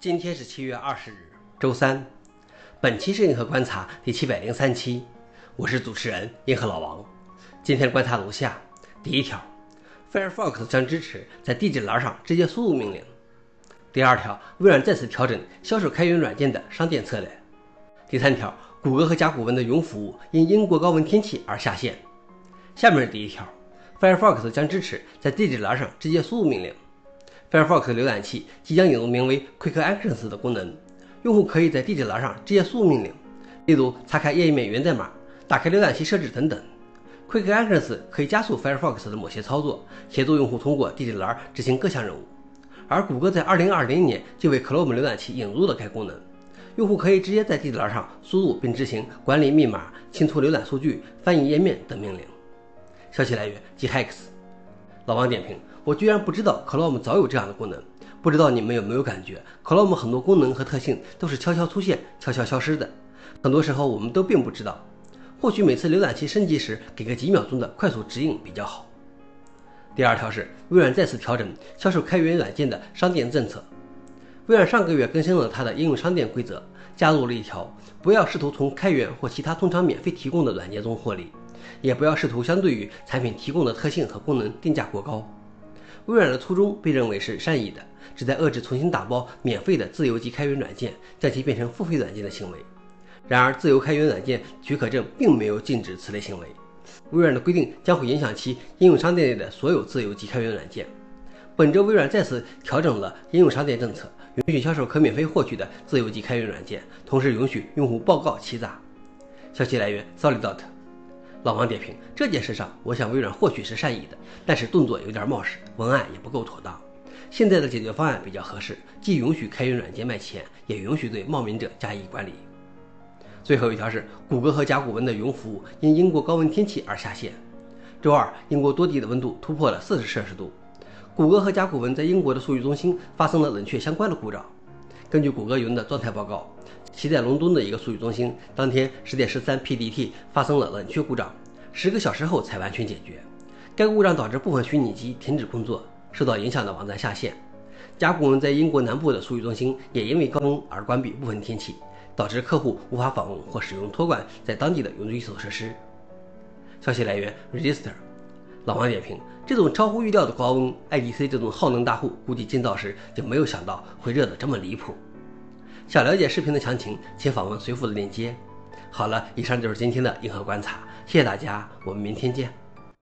今天是七月二十日，周三。本期是银河观察第七百零三期，我是主持人银河老王。今天观察如下：第一条，Firefox 将支持在地址栏上直接输入命令。第二条，微软再次调整销售开源软件的商店策略。第三条，谷歌和甲骨文的云服务因英国高温天气而下线。下面是第一条，Firefox 将支持在地址栏上直接输入命令。Firefox 浏览器即将引入名为 Quick Actions 的功能，用户可以在地址栏上直接输入命令，例如查看页面源代码、打开浏览器设置等等。Quick Actions 可以加速 Firefox 的某些操作，协助用户通过地址栏执行各项任务。而谷歌在2020年就为 Chrome 浏览器引入了该功能，用户可以直接在地址栏上输入并执行管理密码、清除浏览数据、翻译页面等命令。消息来源：GHacks。老王点评。我居然不知道 Chrome 早有这样的功能，不知道你们有没有感觉，Chrome 很多功能和特性都是悄悄出现、悄悄消失的，很多时候我们都并不知道。或许每次浏览器升级时给个几秒钟的快速指引比较好。第二条是微软再次调整销售开源软件的商店政策。微软上个月更新了它的应用商店规则，加入了一条：不要试图从开源或其他通常免费提供的软件中获利，也不要试图相对于产品提供的特性和功能定价过高。微软的初衷被认为是善意的，旨在遏制重新打包免费的自由级开源软件，将其变成付费软件的行为。然而，自由开源软件许可证并没有禁止此类行为。微软的规定将会影响其应用商店内的所有自由级开源软件。本周，微软再次调整了应用商店政策，允许销售可免费获取的自由级开源软件，同时允许用户报告欺诈。消息来源：Solidot。老王点评：这件事上，我想微软或许是善意的，但是动作有点冒失，文案也不够妥当。现在的解决方案比较合适，既允许开源软件卖钱，也允许对冒名者加以管理。最后一条是，谷歌和甲骨文的云服务因英国高温天气而下线。周二，英国多地的温度突破了四十摄氏度，谷歌和甲骨文在英国的数据中心发生了冷却相关的故障。根据谷歌云的状态报告。其在伦敦的一个数据中心，当天十点十三 PDT 发生了冷却故障，十个小时后才完全解决。该故障导致部分虚拟机停止工作，受到影响的网站下线。甲骨文在英国南部的数据中心也因为高温而关闭部分天气，导致客户无法访问或使用托管在当地的云基础设施。消息来源：Register。老王点评：这种超乎预料的高温，IDC 这种耗能大户估计建造时就没有想到会热得这么离谱。想了解视频的详情，请访问随附的链接。好了，以上就是今天的硬核观察，谢谢大家，我们明天见。